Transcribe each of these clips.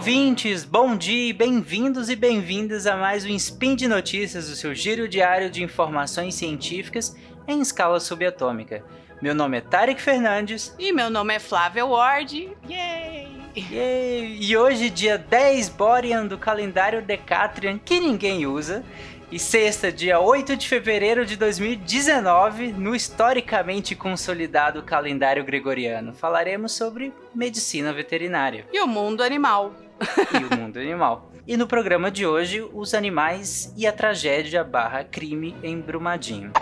ouvintes, bom dia, bem-vindos e bem-vindas a mais um Spin de Notícias, o seu giro diário de informações científicas em escala subatômica. Meu nome é Tarek Fernandes. E meu nome é Flávia Ward. Yay! Yay! E hoje, dia 10 Borean do calendário Decatrian, que ninguém usa, e sexta, dia 8 de fevereiro de 2019, no historicamente consolidado calendário gregoriano, falaremos sobre medicina veterinária. E o mundo animal. e o mundo animal. E no programa de hoje, os animais e a tragédia barra crime em Brumadinho.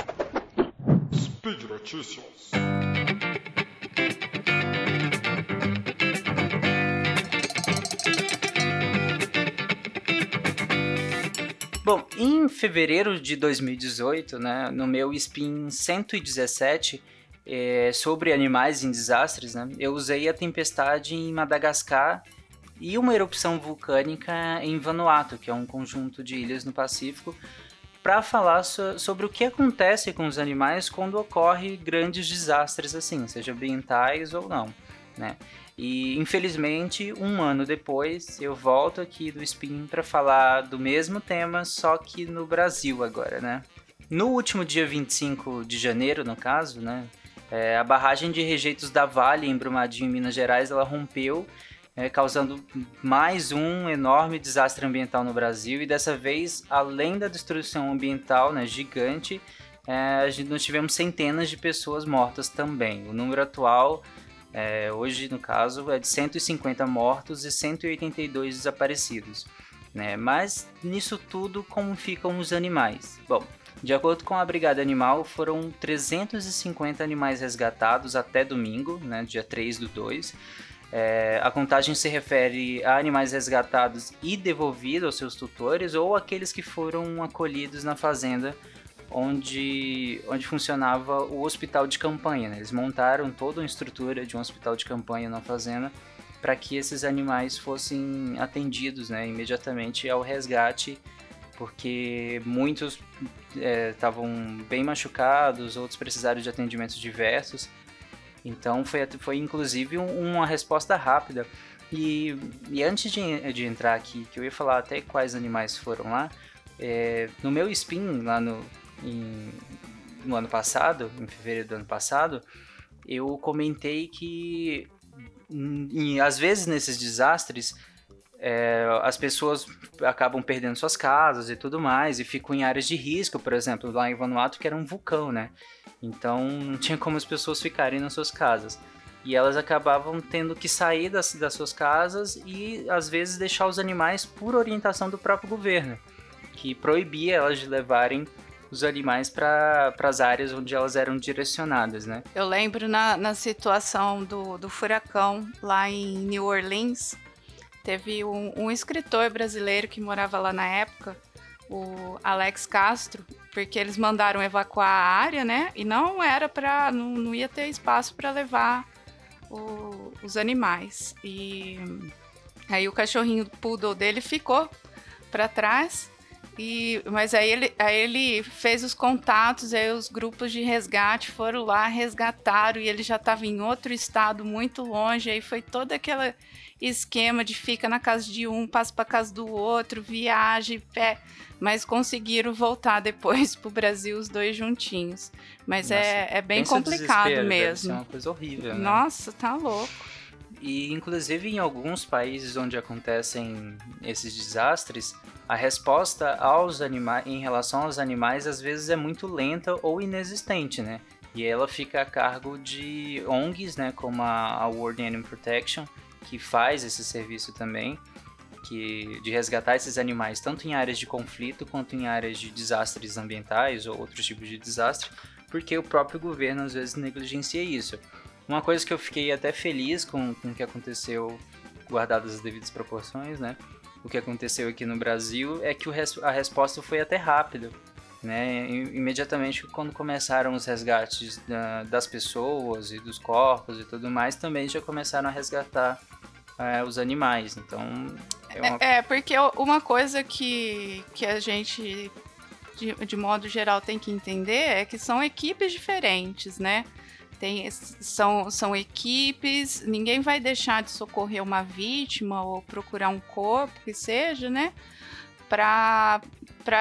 Speed Notícias. Bom, em fevereiro de 2018, né, no meu Spin 117 é, sobre animais em desastres, né, eu usei a tempestade em Madagascar e uma erupção vulcânica em Vanuatu, que é um conjunto de ilhas no Pacífico, para falar so sobre o que acontece com os animais quando ocorre grandes desastres assim, seja ambientais ou não, né? E infelizmente, um ano depois, eu volto aqui do Spin para falar do mesmo tema, só que no Brasil agora, né? No último dia 25 de janeiro, no caso, né? É, a barragem de rejeitos da Vale, em Brumadinho, Minas Gerais, ela rompeu, é, causando mais um enorme desastre ambiental no Brasil. E dessa vez, além da destruição ambiental né, gigante, é, nós tivemos centenas de pessoas mortas também. O número atual é, hoje, no caso, é de 150 mortos e 182 desaparecidos. Né? Mas nisso tudo, como ficam os animais? Bom, de acordo com a Brigada Animal, foram 350 animais resgatados até domingo, né, dia 3 do 2. É, a contagem se refere a animais resgatados e devolvidos aos seus tutores ou aqueles que foram acolhidos na fazenda onde, onde funcionava o hospital de campanha. Né? Eles montaram toda uma estrutura de um hospital de campanha na fazenda para que esses animais fossem atendidos né, imediatamente ao resgate, porque muitos estavam é, bem machucados, outros precisaram de atendimentos diversos. Então foi, foi inclusive um, uma resposta rápida. E, e antes de, de entrar aqui, que eu ia falar até quais animais foram lá, é, no meu spin lá no, em, no ano passado, em fevereiro do ano passado, eu comentei que em, às vezes nesses desastres é, as pessoas acabam perdendo suas casas e tudo mais e ficam em áreas de risco, por exemplo, lá em Vanuatu que era um vulcão, né? Então não tinha como as pessoas ficarem nas suas casas. E elas acabavam tendo que sair das, das suas casas e às vezes deixar os animais por orientação do próprio governo, que proibia elas de levarem os animais para as áreas onde elas eram direcionadas, né? Eu lembro na, na situação do, do furacão lá em New Orleans, teve um, um escritor brasileiro que morava lá na época, o Alex Castro, porque eles mandaram evacuar a área, né? E não era para, não, não ia ter espaço para levar o, os animais. E aí o cachorrinho poodle dele ficou para trás e, mas aí ele, aí ele fez os contatos, aí os grupos de resgate foram lá, resgataram, e ele já estava em outro estado, muito longe, aí foi todo aquele esquema de fica na casa de um, passa para casa do outro, viagem, pé. Mas conseguiram voltar depois pro Brasil os dois juntinhos. Mas Nossa, é, é bem complicado mesmo. Ser uma coisa horrível. Né? Nossa, tá louco. E inclusive em alguns países onde acontecem esses desastres, a resposta aos animais em relação aos animais às vezes é muito lenta ou inexistente, né? E ela fica a cargo de ONGs, né, como a World Animal Protection, que faz esse serviço também, que de resgatar esses animais tanto em áreas de conflito quanto em áreas de desastres ambientais ou outros tipos de desastre, porque o próprio governo às vezes negligencia isso. Uma coisa que eu fiquei até feliz com, com o que aconteceu, guardadas as devidas proporções, né? O que aconteceu aqui no Brasil é que res, a resposta foi até rápida. Né? Imediatamente quando começaram os resgates da, das pessoas e dos corpos e tudo mais, também já começaram a resgatar é, os animais. Então é, uma... é, é, porque uma coisa que, que a gente de, de modo geral tem que entender é que são equipes diferentes, né? Tem, são, são equipes, ninguém vai deixar de socorrer uma vítima ou procurar um corpo, que seja, né? Para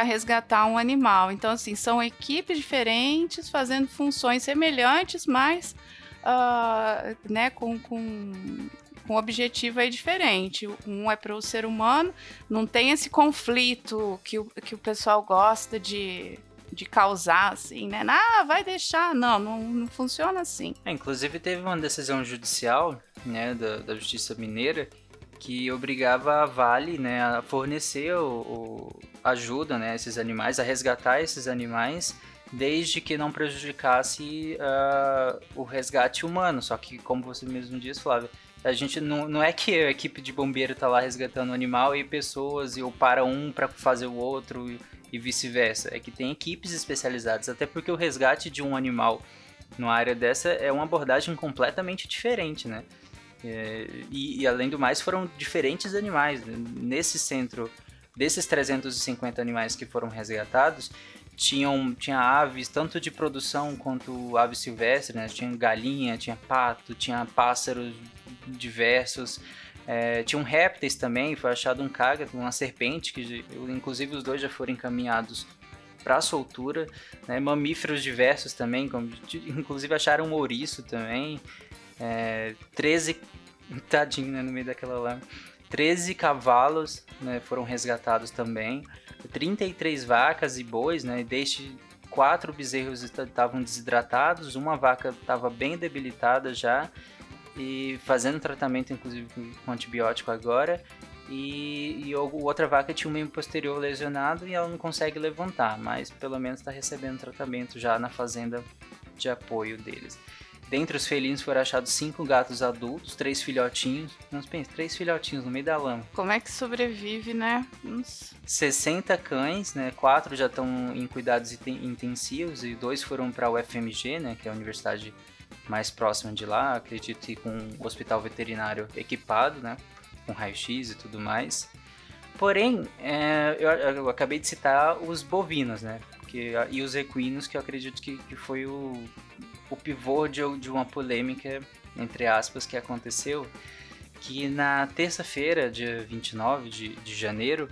resgatar um animal. Então, assim, são equipes diferentes fazendo funções semelhantes, mas uh, né, com, com, com um objetivo aí diferente. Um é para o ser humano, não tem esse conflito que o, que o pessoal gosta de de causar, assim, né? Ah, vai deixar. Não, não, não funciona assim. É, inclusive teve uma decisão judicial, né, da, da Justiça Mineira, que obrigava a Vale, né, a fornecer o, o, ajuda, né, esses animais, a resgatar esses animais, desde que não prejudicasse uh, o resgate humano. Só que, como você mesmo disse, Flávio, a gente não, não é que a equipe de bombeiro tá lá resgatando o animal e pessoas e ou para um para fazer o outro e vice-versa. É que tem equipes especializadas, até porque o resgate de um animal numa área dessa é uma abordagem completamente diferente, né? É, e, e, além do mais, foram diferentes animais. Nesse centro, desses 350 animais que foram resgatados, tinham, tinha aves, tanto de produção quanto aves silvestres, né? Tinha galinha, tinha pato, tinha pássaros diversos. É, tinha um répteis também, foi achado um cágado, uma serpente, que inclusive os dois já foram encaminhados para soltura. Né? Mamíferos diversos também, como, inclusive acharam um ouriço também. É, 13, tadinho né, no meio daquela lama. 13 cavalos né, foram resgatados também. 33 vacas e bois, né, desde quatro bezerros estavam desidratados, uma vaca estava bem debilitada já e fazendo tratamento, inclusive com antibiótico agora. E, e outra vaca tinha um membro posterior lesionado e ela não consegue levantar, mas pelo menos está recebendo tratamento já na fazenda de apoio deles. Dentre os felinos foram achados cinco gatos adultos, três filhotinhos. Não pense, três filhotinhos no meio da lama. Como é que sobrevive, né? Uns... 60 cães, né? Quatro já estão em cuidados intensivos e dois foram para o FMG, né? Que é a Universidade mais próxima de lá, acredito que com um hospital veterinário equipado, né? Com raio-x e tudo mais. Porém, é, eu, eu, acabei de citar os bovinos, né? Que, e os equinos, que eu acredito que, que foi o, o pivô de, de uma polêmica, entre aspas, que aconteceu. Que na terça-feira, dia 29 de, de janeiro,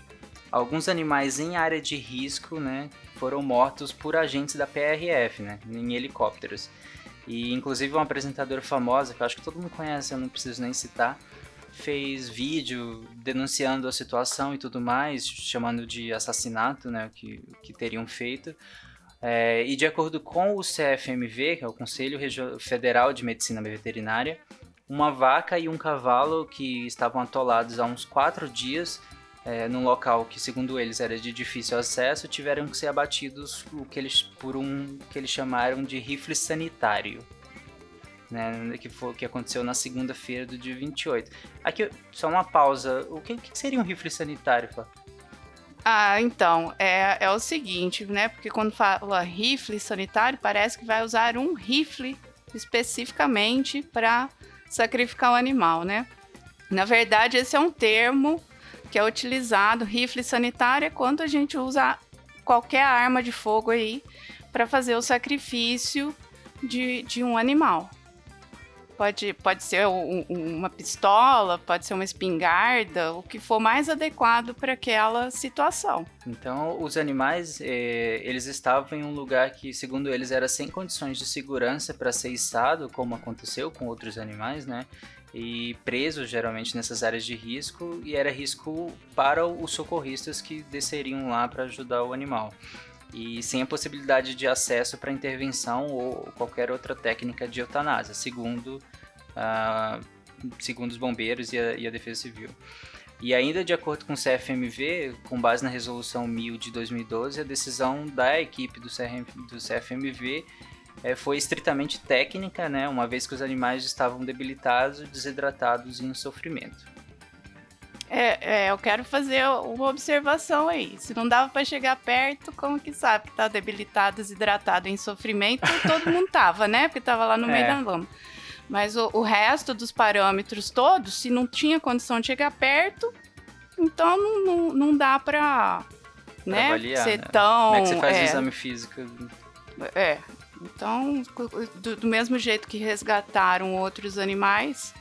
alguns animais em área de risco, né? Foram mortos por agentes da PRF, né? Em helicópteros. E inclusive uma apresentadora famosa, que eu acho que todo mundo conhece, eu não preciso nem citar, fez vídeo denunciando a situação e tudo mais, chamando de assassinato, né, que, que teriam feito. É, e de acordo com o CFMV, que é o Conselho Federal de Medicina Veterinária, uma vaca e um cavalo que estavam atolados há uns quatro dias é, num local que, segundo eles, era de difícil acesso, tiveram que ser abatidos o que eles, por um que eles chamaram de rifle sanitário. Né, que, foi, que aconteceu na segunda-feira do dia 28. Aqui, só uma pausa. O que, que seria um rifle sanitário, Flá? Ah, então, é, é o seguinte, né? Porque quando fala rifle sanitário, parece que vai usar um rifle especificamente para sacrificar o animal, né? Na verdade, esse é um termo que é utilizado, rifle sanitário, é quando a gente usa qualquer arma de fogo aí para fazer o sacrifício de, de um animal. Pode, pode ser um, uma pistola, pode ser uma espingarda, o que for mais adequado para aquela situação. Então, os animais, eh, eles estavam em um lugar que, segundo eles, era sem condições de segurança para ser içado, como aconteceu com outros animais, né? e presos geralmente nessas áreas de risco e era risco para os socorristas que desceriam lá para ajudar o animal e sem a possibilidade de acesso para intervenção ou qualquer outra técnica de eutanásia, segundo, uh, segundo os bombeiros e a, e a, Defesa Civil. E ainda de acordo com o CFMV, com base na Resolução 1000 de 2012, a decisão da equipe do, CRM, do CFMV é, foi estritamente técnica, né, uma vez que os animais estavam debilitados, desidratados e em sofrimento. É, é, eu quero fazer uma observação aí. Se não dava para chegar perto, como que sabe que tá debilitado, desidratado, em sofrimento? Todo mundo tava, né? Porque tava lá no meio é. da lama. Mas o, o, resto dos parâmetros todos, se não tinha condição de chegar perto, então não, não, não dá para né, avaliar, ser né? tão. Como é que você faz é, o exame físico? É, Então, do, do mesmo jeito que resgataram outros animais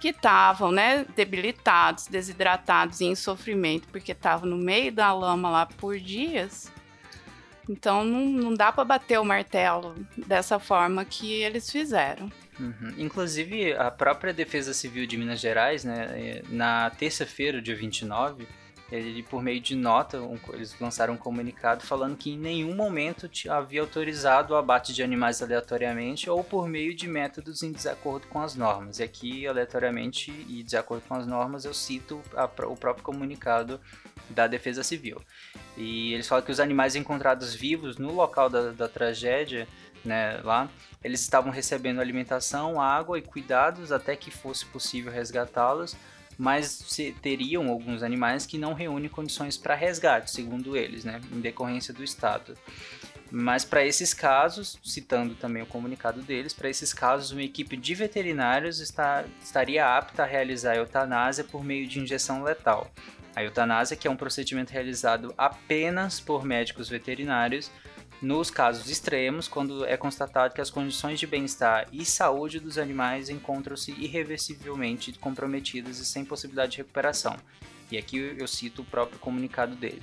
que estavam, né, debilitados, desidratados e em sofrimento, porque estavam no meio da lama lá por dias. Então não, não dá para bater o martelo dessa forma que eles fizeram. Uhum. Inclusive, a própria Defesa Civil de Minas Gerais, né, é, na terça-feira, dia 29, ele, por meio de nota, um, eles lançaram um comunicado falando que em nenhum momento havia autorizado o abate de animais aleatoriamente ou por meio de métodos em desacordo com as normas. E aqui, aleatoriamente e desacordo com as normas, eu cito a, o próprio comunicado da Defesa Civil. E eles falam que os animais encontrados vivos no local da, da tragédia, né, lá, eles estavam recebendo alimentação, água e cuidados até que fosse possível resgatá-los mas teriam alguns animais que não reúnem condições para resgate, segundo eles, né, em decorrência do estado. Mas para esses casos, citando também o comunicado deles, para esses casos uma equipe de veterinários está, estaria apta a realizar a eutanásia por meio de injeção letal. A eutanásia, que é um procedimento realizado apenas por médicos veterinários, nos casos extremos, quando é constatado que as condições de bem-estar e saúde dos animais encontram-se irreversivelmente comprometidas e sem possibilidade de recuperação. E aqui eu cito o próprio comunicado dele.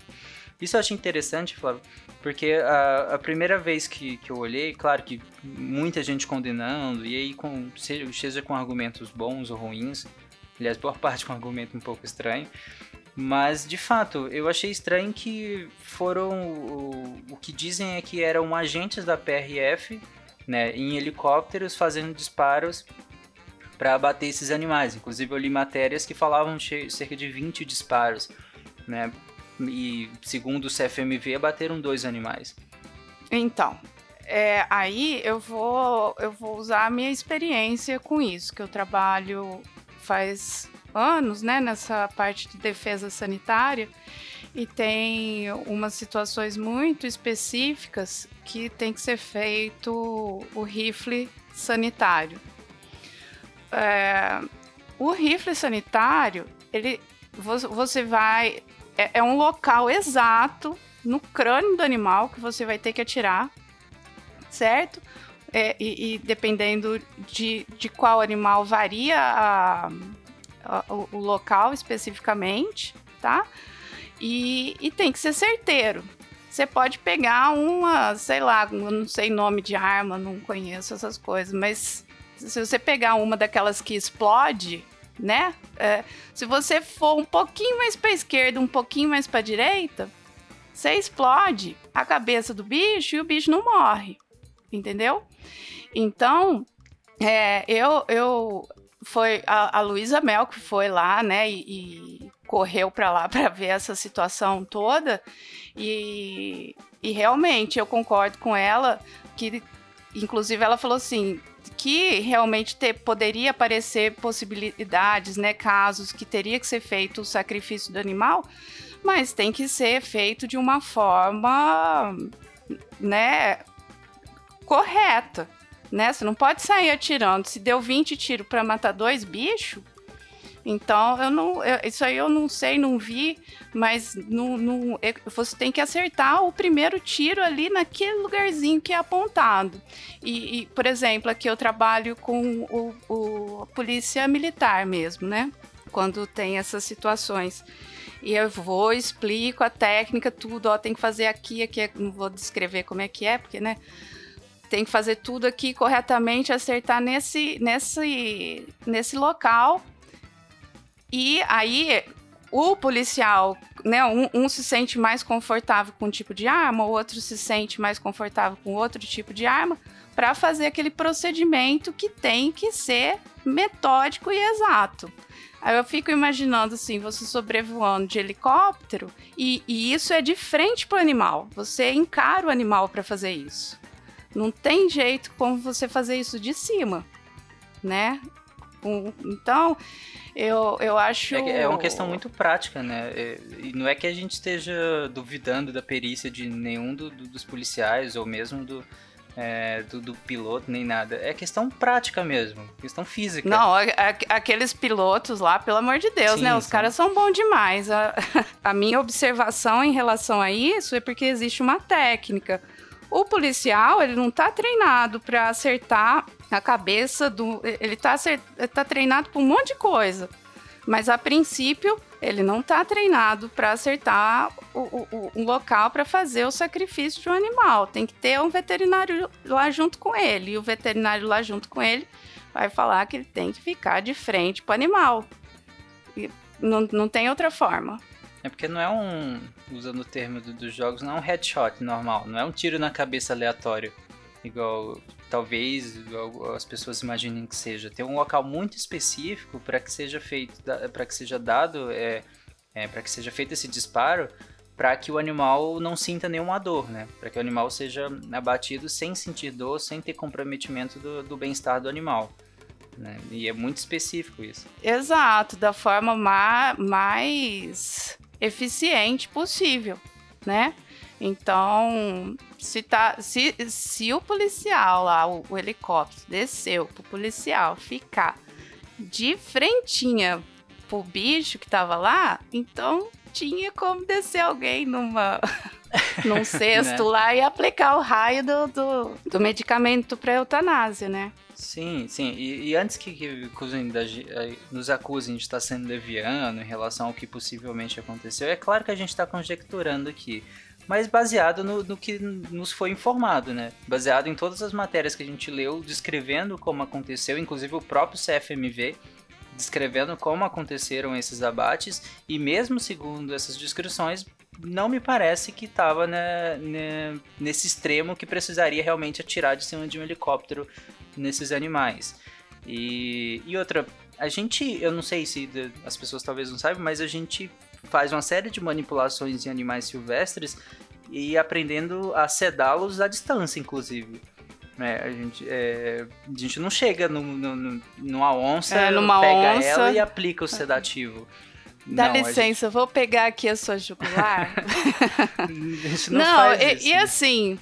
Isso eu achei interessante, Flávio, porque a, a primeira vez que, que eu olhei, claro que muita gente condenando, e aí com, seja com argumentos bons ou ruins, aliás, boa parte com argumento um pouco estranho, mas, de fato, eu achei estranho que foram. O, o que dizem é que eram agentes da PRF, né, em helicópteros fazendo disparos para abater esses animais. Inclusive, eu li matérias que falavam de cerca de 20 disparos, né? E, segundo o CFMV, abateram dois animais. Então, é, aí eu vou, eu vou usar a minha experiência com isso, que eu trabalho faz anos, né, nessa parte de defesa sanitária e tem umas situações muito específicas que tem que ser feito o rifle sanitário. É, o rifle sanitário, ele, você vai, é, é um local exato no crânio do animal que você vai ter que atirar, certo? É, e, e, dependendo de, de qual animal varia a, o, local especificamente, tá? E, e tem que ser certeiro. Você pode pegar uma, sei lá, não sei nome de arma, não conheço essas coisas, mas se você pegar uma daquelas que explode, né? É, se você for um pouquinho mais para esquerda, um pouquinho mais para direita, você explode a cabeça do bicho e o bicho não morre, entendeu? Então, é, eu, eu foi a, a Luísa Mel que foi lá, né, e, e correu para lá para ver essa situação toda. E, e realmente eu concordo com ela que, inclusive, ela falou assim que realmente ter, poderia aparecer possibilidades, né, casos que teria que ser feito o sacrifício do animal, mas tem que ser feito de uma forma, né, correta né? Você não pode sair atirando. Se deu 20 tiros para matar dois bichos, então eu não. Eu, isso aí eu não sei, não vi, mas não, não, você tem que acertar o primeiro tiro ali naquele lugarzinho que é apontado. E, e por exemplo, aqui eu trabalho com o, o, a polícia militar mesmo, né? Quando tem essas situações. E eu vou, explico a técnica, tudo, ó, tem que fazer aqui, aqui, não vou descrever como é que é, porque, né? Tem que fazer tudo aqui corretamente, acertar nesse, nesse, nesse local. E aí o policial, né, um, um, se sente mais confortável com um tipo de arma, o outro se sente mais confortável com outro tipo de arma, para fazer aquele procedimento que tem que ser metódico e exato. Aí eu fico imaginando assim, você sobrevoando de helicóptero e, e isso é de frente para o animal. Você encara o animal para fazer isso. Não tem jeito como você fazer isso de cima, né? Então, eu, eu acho. É, é uma questão muito prática, né? É, e não é que a gente esteja duvidando da perícia de nenhum do, do, dos policiais ou mesmo do, é, do, do, piloto, nem nada. É questão prática mesmo, questão física. Não, a, a, aqueles pilotos lá, pelo amor de Deus, sim, né? Os sim. caras são bons demais. A, a minha observação em relação a isso é porque existe uma técnica. O, policial, ele não tá treinado para acertar a cabeça do. Ele tá, acert... tá treinado para um monte de coisa. Mas a princípio, ele não está treinado para acertar o, o, o local para fazer o sacrifício de um animal. Tem que ter um veterinário lá junto com ele. E o veterinário lá junto com ele vai falar que ele tem que ficar de frente para o animal. E não, não tem outra forma. É porque não é um, usando o termo do, dos jogos, não é um headshot normal, não é um tiro na cabeça aleatório, igual talvez as pessoas imaginem que seja. Tem um local muito específico para que seja feito, para que seja dado, é, é para que seja feito esse disparo, para que o animal não sinta nenhuma dor, né? Para que o animal seja abatido sem sentir dor, sem ter comprometimento do, do bem-estar do animal. Né? E é muito específico isso. Exato, da forma ma mais eficiente possível, né? Então, se, tá, se, se o policial lá, o, o helicóptero, desceu pro policial ficar de frentinha pro bicho que tava lá, então tinha como descer alguém numa num cesto né? lá e aplicar o raio do, do, do medicamento para eutanásia, né? Sim, sim. E, e antes que, que eh, nos acusem de estar sendo leviano em relação ao que possivelmente aconteceu, é claro que a gente está conjecturando aqui mas baseado no, no, que nos foi informado, né? Baseado em todas as matérias que a gente leu, descrevendo como aconteceu, inclusive o próprio CFMV descrevendo como aconteceram esses abates, e mesmo segundo essas descrições, não me parece que estava né, né, nesse extremo que precisaria realmente atirar de cima de um helicóptero nesses animais. E, e outra, a gente, eu não sei se as pessoas talvez não saibam, mas a gente faz uma série de manipulações em animais silvestres e aprendendo a sedá-los à distância, inclusive. É, a, gente, é, a gente não chega no, no, numa onça, é, numa pega onça... ela e aplica o sedativo. Dá não, licença, gente... vou pegar aqui a sua jugular. não, não e, e né? assim,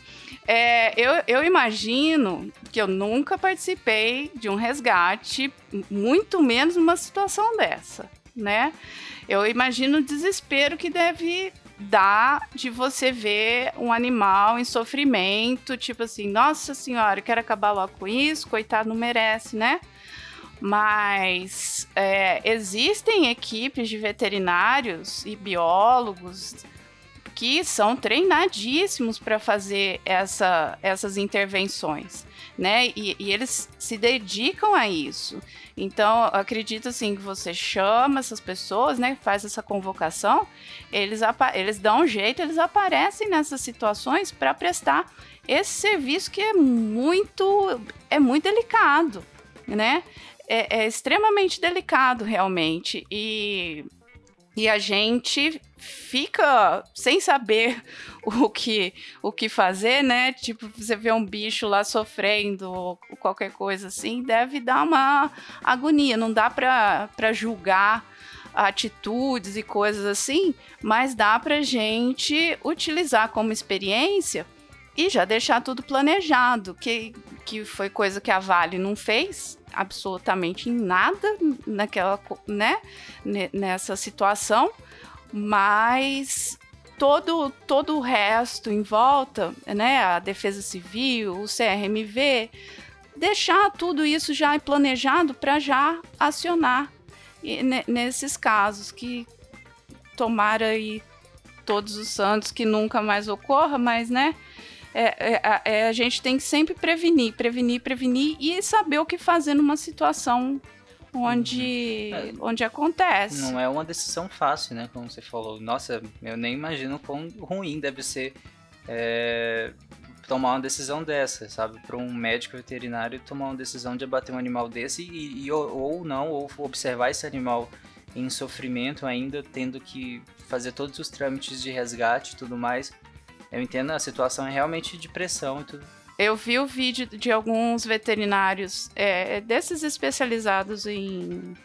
é, eu, eu imagino que eu nunca participei de um resgate, muito menos numa situação dessa, né? Eu imagino o desespero que deve dar de você ver um animal em sofrimento, tipo assim, nossa senhora, quero acabar logo com isso, coitado, não merece, né? Mas é, existem equipes de veterinários e biólogos que são treinadíssimos para fazer essa, essas intervenções, né? E, e, eles se dedicam a isso. Então, acredito assim que você chama essas pessoas, né? Faz essa convocação, eles, eles dão um jeito, eles aparecem nessas situações para prestar esse serviço que é muito, é muito delicado, né? É, é extremamente delicado realmente e e a gente fica sem saber o que, o que fazer, né? Tipo, você vê um bicho lá sofrendo ou qualquer coisa assim, deve dar uma agonia. Não dá para julgar atitudes e coisas assim, mas dá pra gente utilizar como experiência e já deixar tudo planejado, que, que foi coisa que a Vale não fez absolutamente em nada naquela, né, nessa situação, mas todo, todo o resto em volta, né, a Defesa Civil, o CRMV, deixar tudo isso já planejado para já acionar nesses casos que tomara aí todos os santos que nunca mais ocorra, mas né, é, é, é, a gente tem que sempre prevenir, prevenir, prevenir e saber o que fazer numa situação onde, uhum. onde acontece. Não é uma decisão fácil, né? Como você falou. Nossa, eu nem imagino quão ruim deve ser é, tomar uma decisão dessa, sabe? Para um médico veterinário tomar uma decisão de abater um animal desse e, e ou, ou não, ou observar esse animal em sofrimento ainda, tendo que fazer todos os trâmites de resgate e tudo mais. Eu entendo, a situação é realmente de pressão e tudo. Eu vi o vídeo de alguns veterinários é, desses especializados em,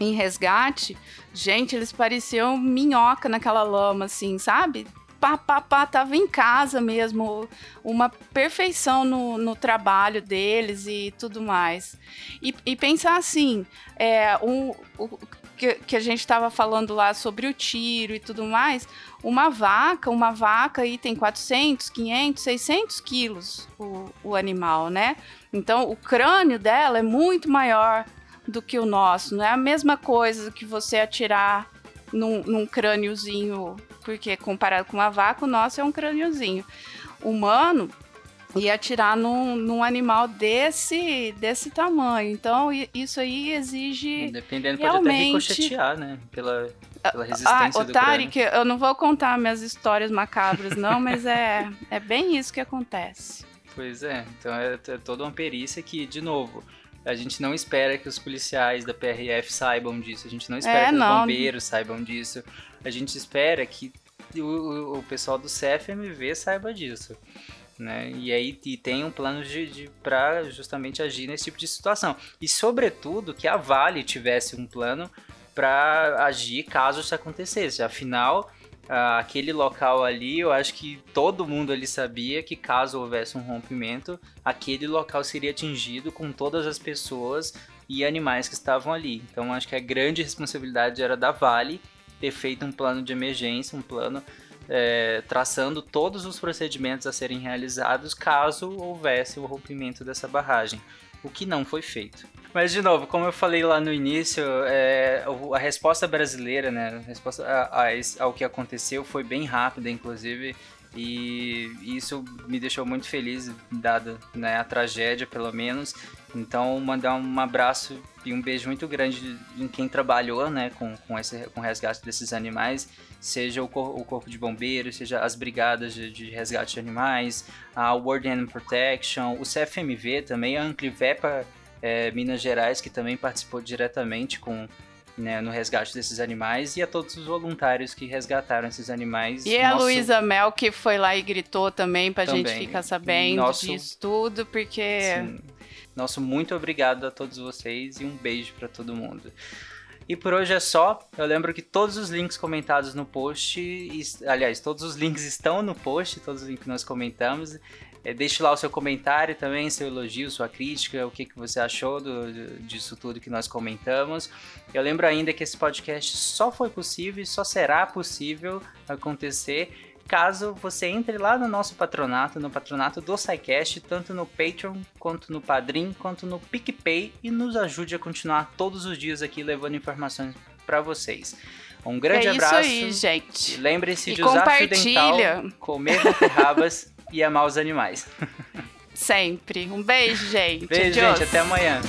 em resgate. Gente, eles pareciam minhoca naquela lama, assim, sabe? Pá, pá, pá, tava em casa mesmo, uma perfeição no, no trabalho deles e tudo mais. E, e pensar assim, é, um, que, que a gente estava falando lá sobre o tiro e tudo mais, uma vaca, uma vaca aí tem 400, 500, 600 quilos o, o animal, né? Então, o crânio dela é muito maior do que o nosso. Não é a mesma coisa que você atirar num, num crâniozinho, porque comparado com uma vaca, o nosso é um crâniozinho. Humano, e atirar num, num animal desse, desse tamanho. Então, isso aí exige. Dependendo, realmente... pode até ricochetear, né? Pela, pela ah, resistência ah, do Otari, que eu não vou contar minhas histórias macabras, não, mas é, é bem isso que acontece. Pois é, então é, é toda uma perícia que, de novo, a gente não espera que os policiais da PRF saibam disso, a gente não espera é, que não. os bombeiros saibam disso, a gente espera que o, o pessoal do CFMV saiba disso né? E aí e tem um plano de, de para justamente agir nesse tipo de situação. E sobretudo que a Vale tivesse um plano para agir caso isso acontecesse. Afinal, aquele local ali, eu acho que todo mundo ali sabia que caso houvesse um rompimento, aquele local seria atingido com todas as pessoas e animais que estavam ali. Então acho que a grande responsabilidade era da Vale ter feito um plano de emergência, um plano é, traçando todos os procedimentos a serem realizados caso houvesse o rompimento dessa barragem, o que não foi feito. Mas, de novo, como eu falei lá no início, é, a resposta brasileira, né, a resposta a, a, ao que aconteceu foi bem rápida, inclusive, e isso me deixou muito feliz, dada né, a tragédia, pelo menos. Então, mandar um abraço e um beijo muito grande em quem trabalhou né, com, com, esse, com o resgate desses animais seja o, cor o Corpo de Bombeiros, seja as brigadas de, de, resgate de animais, a World Animal Protection, o CFMV também, a Anclivepa é, Minas Gerais, que também participou diretamente com, né, no resgate desses animais, e a todos os voluntários que resgataram esses animais. E Nosso... a Luísa Mel, que foi lá e gritou também pra também. gente ficar sabendo Nosso... disso tudo, porque... Sim. Nosso muito obrigado a todos vocês e um beijo para todo mundo. E por hoje é só. Eu lembro que todos os links comentados no post, aliás, todos os links estão no post, todos os links que nós comentamos. É, deixe lá o seu comentário também, seu elogio, sua crítica, o que, que você achou do, disso tudo que nós comentamos. Eu lembro ainda que esse podcast só foi possível e só será possível acontecer caso você entre lá no nosso patronato, no patronato do SciCast, tanto no Patreon, quanto no Padrim, quanto no PicPay e nos ajude a continuar todos os dias aqui levando informações para vocês. Um grande é abraço. aí, gente. Lembre-se de usar fio dental, comer beterrabas e amar os animais. Sempre. Um beijo, gente. Beijo, Adiós. gente. Até amanhã.